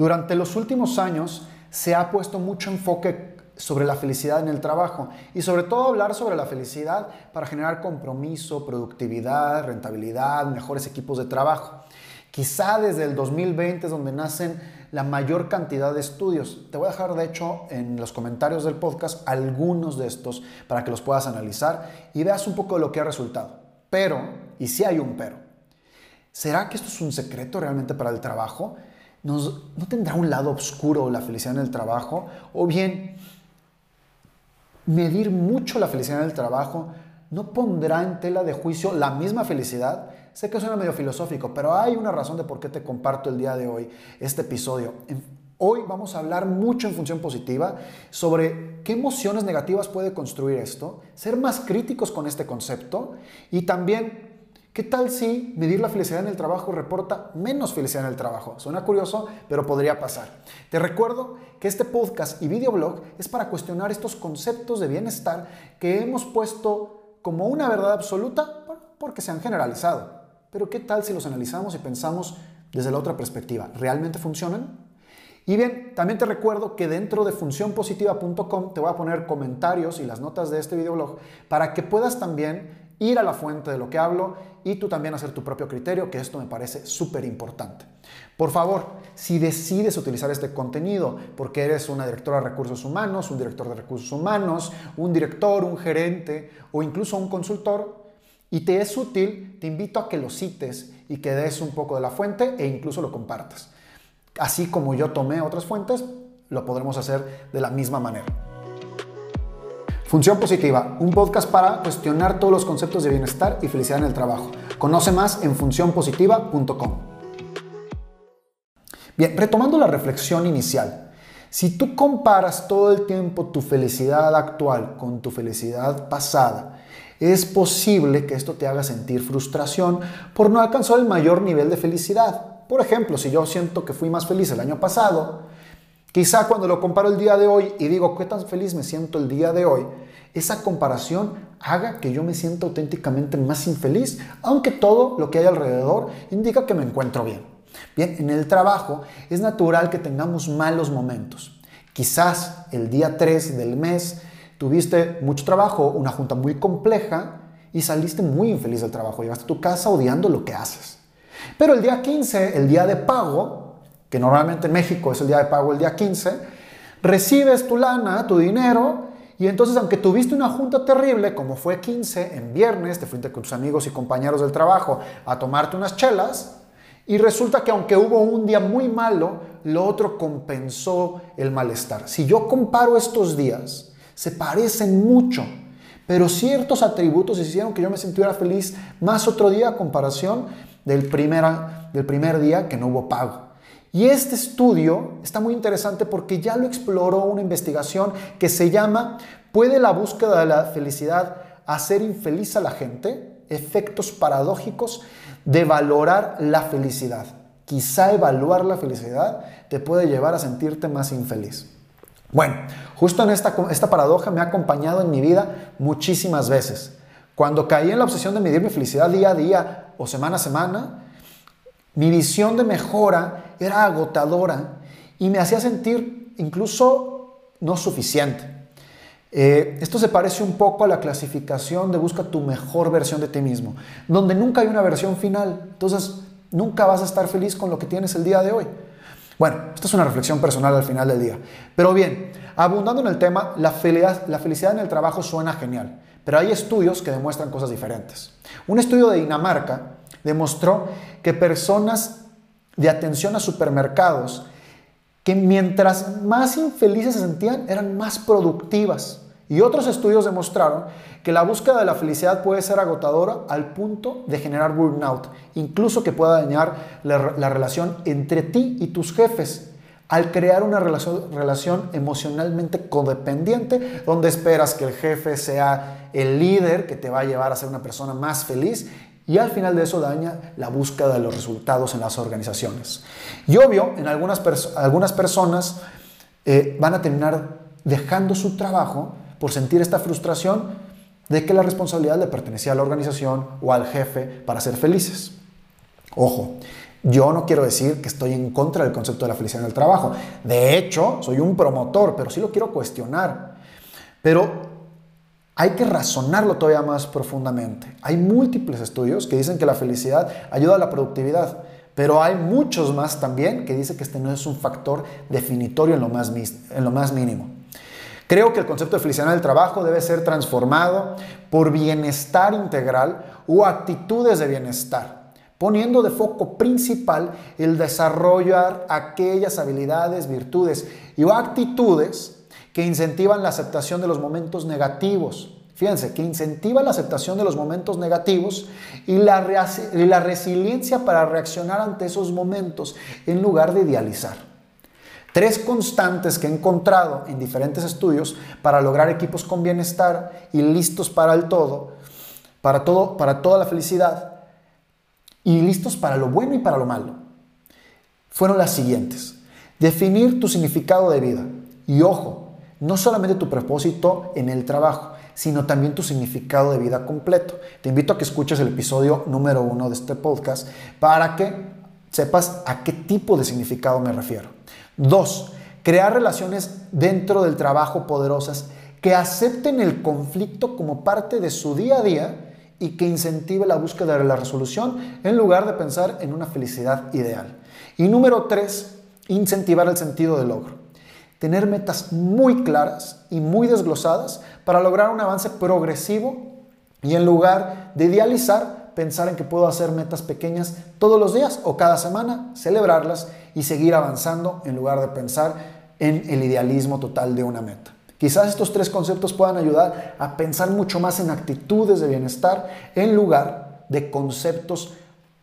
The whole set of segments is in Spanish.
Durante los últimos años se ha puesto mucho enfoque sobre la felicidad en el trabajo y sobre todo hablar sobre la felicidad para generar compromiso, productividad, rentabilidad, mejores equipos de trabajo. Quizá desde el 2020 es donde nacen la mayor cantidad de estudios. Te voy a dejar de hecho en los comentarios del podcast algunos de estos para que los puedas analizar y veas un poco de lo que ha resultado. Pero, y si hay un pero, ¿será que esto es un secreto realmente para el trabajo? ¿No tendrá un lado oscuro la felicidad en el trabajo? ¿O bien medir mucho la felicidad en el trabajo no pondrá en tela de juicio la misma felicidad? Sé que suena medio filosófico, pero hay una razón de por qué te comparto el día de hoy este episodio. Hoy vamos a hablar mucho en función positiva sobre qué emociones negativas puede construir esto, ser más críticos con este concepto y también qué tal si medir la felicidad en el trabajo reporta menos felicidad en el trabajo. Suena curioso, pero podría pasar. Te recuerdo que este podcast y videoblog es para cuestionar estos conceptos de bienestar que hemos puesto como una verdad absoluta porque se han generalizado. Pero ¿qué tal si los analizamos y pensamos desde la otra perspectiva? ¿Realmente funcionan? Y bien, también te recuerdo que dentro de funcionpositiva.com te voy a poner comentarios y las notas de este videoblog para que puedas también ir a la fuente de lo que hablo y tú también hacer tu propio criterio, que esto me parece súper importante. Por favor, si decides utilizar este contenido porque eres una directora de recursos humanos, un director de recursos humanos, un director, un gerente o incluso un consultor, y te es útil, te invito a que lo cites y que des un poco de la fuente e incluso lo compartas. Así como yo tomé otras fuentes, lo podremos hacer de la misma manera. Función Positiva, un podcast para cuestionar todos los conceptos de bienestar y felicidad en el trabajo. Conoce más en funcionpositiva.com. Bien, retomando la reflexión inicial, si tú comparas todo el tiempo tu felicidad actual con tu felicidad pasada, es posible que esto te haga sentir frustración por no alcanzar el mayor nivel de felicidad. Por ejemplo, si yo siento que fui más feliz el año pasado, quizá cuando lo comparo el día de hoy y digo qué tan feliz me siento el día de hoy, esa comparación haga que yo me sienta auténticamente más infeliz, aunque todo lo que hay alrededor indica que me encuentro bien. Bien, en el trabajo es natural que tengamos malos momentos. Quizás el día 3 del mes tuviste mucho trabajo, una junta muy compleja y saliste muy infeliz del trabajo. Llegaste a tu casa odiando lo que haces. Pero el día 15, el día de pago, que normalmente en México es el día de pago el día 15, recibes tu lana, tu dinero, y entonces aunque tuviste una junta terrible, como fue 15 en viernes, te fuiste con tus amigos y compañeros del trabajo a tomarte unas chelas, y resulta que aunque hubo un día muy malo, lo otro compensó el malestar. Si yo comparo estos días, se parecen mucho, pero ciertos atributos hicieron que yo me sintiera feliz más otro día a comparación del, del primer día que no hubo pago. Y este estudio está muy interesante porque ya lo exploró una investigación que se llama ¿Puede la búsqueda de la felicidad hacer infeliz a la gente? Efectos paradójicos de valorar la felicidad. Quizá evaluar la felicidad te puede llevar a sentirte más infeliz. Bueno, justo en esta, esta paradoja me ha acompañado en mi vida muchísimas veces. Cuando caí en la obsesión de medir mi felicidad día a día o semana a semana, mi visión de mejora era agotadora y me hacía sentir incluso no suficiente. Eh, esto se parece un poco a la clasificación de busca tu mejor versión de ti mismo, donde nunca hay una versión final. Entonces, nunca vas a estar feliz con lo que tienes el día de hoy. Bueno, esta es una reflexión personal al final del día. Pero bien, abundando en el tema, la felicidad, la felicidad en el trabajo suena genial, pero hay estudios que demuestran cosas diferentes. Un estudio de Dinamarca demostró que personas de atención a supermercados que mientras más infelices se sentían eran más productivas. Y otros estudios demostraron que la búsqueda de la felicidad puede ser agotadora al punto de generar burnout, incluso que pueda dañar la, relación entre ti y tus jefes, al crear una relación, relación, emocionalmente codependiente, donde esperas que el jefe sea el líder que te va a llevar a ser una persona más feliz y al final de eso daña la búsqueda de los resultados en las organizaciones. Y obvio, en algunas, algunas personas eh, van a terminar dejando su trabajo por sentir esta frustración de que la responsabilidad le pertenecía a la organización o al jefe para ser felices. Ojo, Yo no quiero decir que estoy en contra del concepto de la felicidad en el trabajo. De hecho, soy un promotor, pero sí lo quiero cuestionar. Pero hay que razonarlo todavía más profundamente. Hay múltiples estudios que dicen que la felicidad ayuda a la productividad, pero hay muchos más también que dicen que este no es un factor definitorio en lo más, mínimo. Creo que el concepto de felicidad en el trabajo debe ser transformado por bienestar integral o actitudes de bienestar, poniendo de foco principal el desarrollar aquellas habilidades, virtudes y actitudes que incentivan la aceptación de los momentos negativos. Fíjense, que incentiva la aceptación de los momentos negativos y la, y la resiliencia para reaccionar ante esos momentos en lugar de idealizar. Tres constantes que he encontrado en diferentes estudios para lograr equipos con bienestar y listos para el todo, para todo, para toda la felicidad y listos para lo bueno y para lo malo, fueron las siguientes. Definir tu significado de vida. Y ojo, no solamente tu propósito en el trabajo, sino también tu significado de vida completo. Te invito a que escuches el episodio número uno de este podcast para que sepas a qué tipo de significado me refiero. Dos, crear relaciones dentro del trabajo poderosas que acepten el conflicto como parte de su día a día y que incentive la búsqueda de la resolución en lugar de pensar en una felicidad ideal. Y número tres, incentivar el sentido del logro. Tener metas muy claras y muy desglosadas para lograr un avance progresivo y en lugar de idealizar, pensar en que puedo hacer metas pequeñas todos los días o cada semana, celebrarlas y seguir avanzando en lugar de pensar en el idealismo total de una meta. Quizás estos tres conceptos puedan ayudar a pensar mucho más en actitudes de bienestar en lugar de conceptos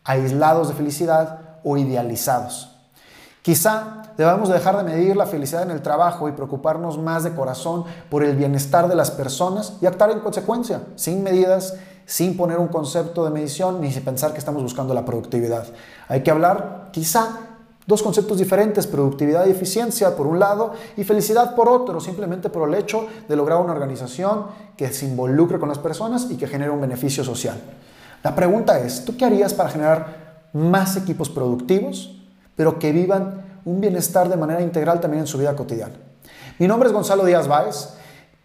aislados de felicidad o idealizados. Quizá debamos dejar de medir la felicidad en el trabajo y preocuparnos más de corazón por el bienestar de las personas y actuar en consecuencia, sin medidas sin poner un concepto de medición ni sin pensar que estamos buscando la productividad. Hay que hablar quizá dos conceptos diferentes, productividad y eficiencia por un lado y felicidad por otro, simplemente por el hecho de lograr una organización que se involucre con las personas y que genere un beneficio social. La pregunta es, ¿tú qué harías para generar más equipos productivos, pero que vivan un bienestar de manera integral también en su vida cotidiana? Mi nombre es Gonzalo Díaz Báez.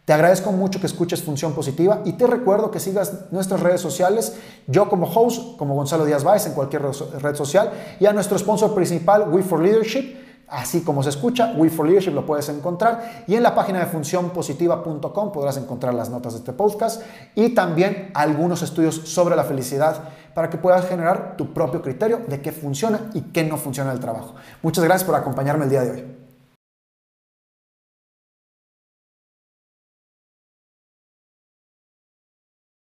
Te agradezco mucho que escuches Función Positiva y te recuerdo que sigas nuestras redes sociales, yo como host, como Gonzalo Díaz Báez en cualquier red social y a nuestro sponsor principal, We for Leadership, así como se escucha, We for Leadership lo puedes encontrar y en la página de funcionpositiva.com podrás encontrar las notas de este podcast y también algunos estudios sobre la felicidad para que puedas generar tu propio criterio de qué funciona y qué no funciona el trabajo. Muchas gracias por acompañarme el día de hoy.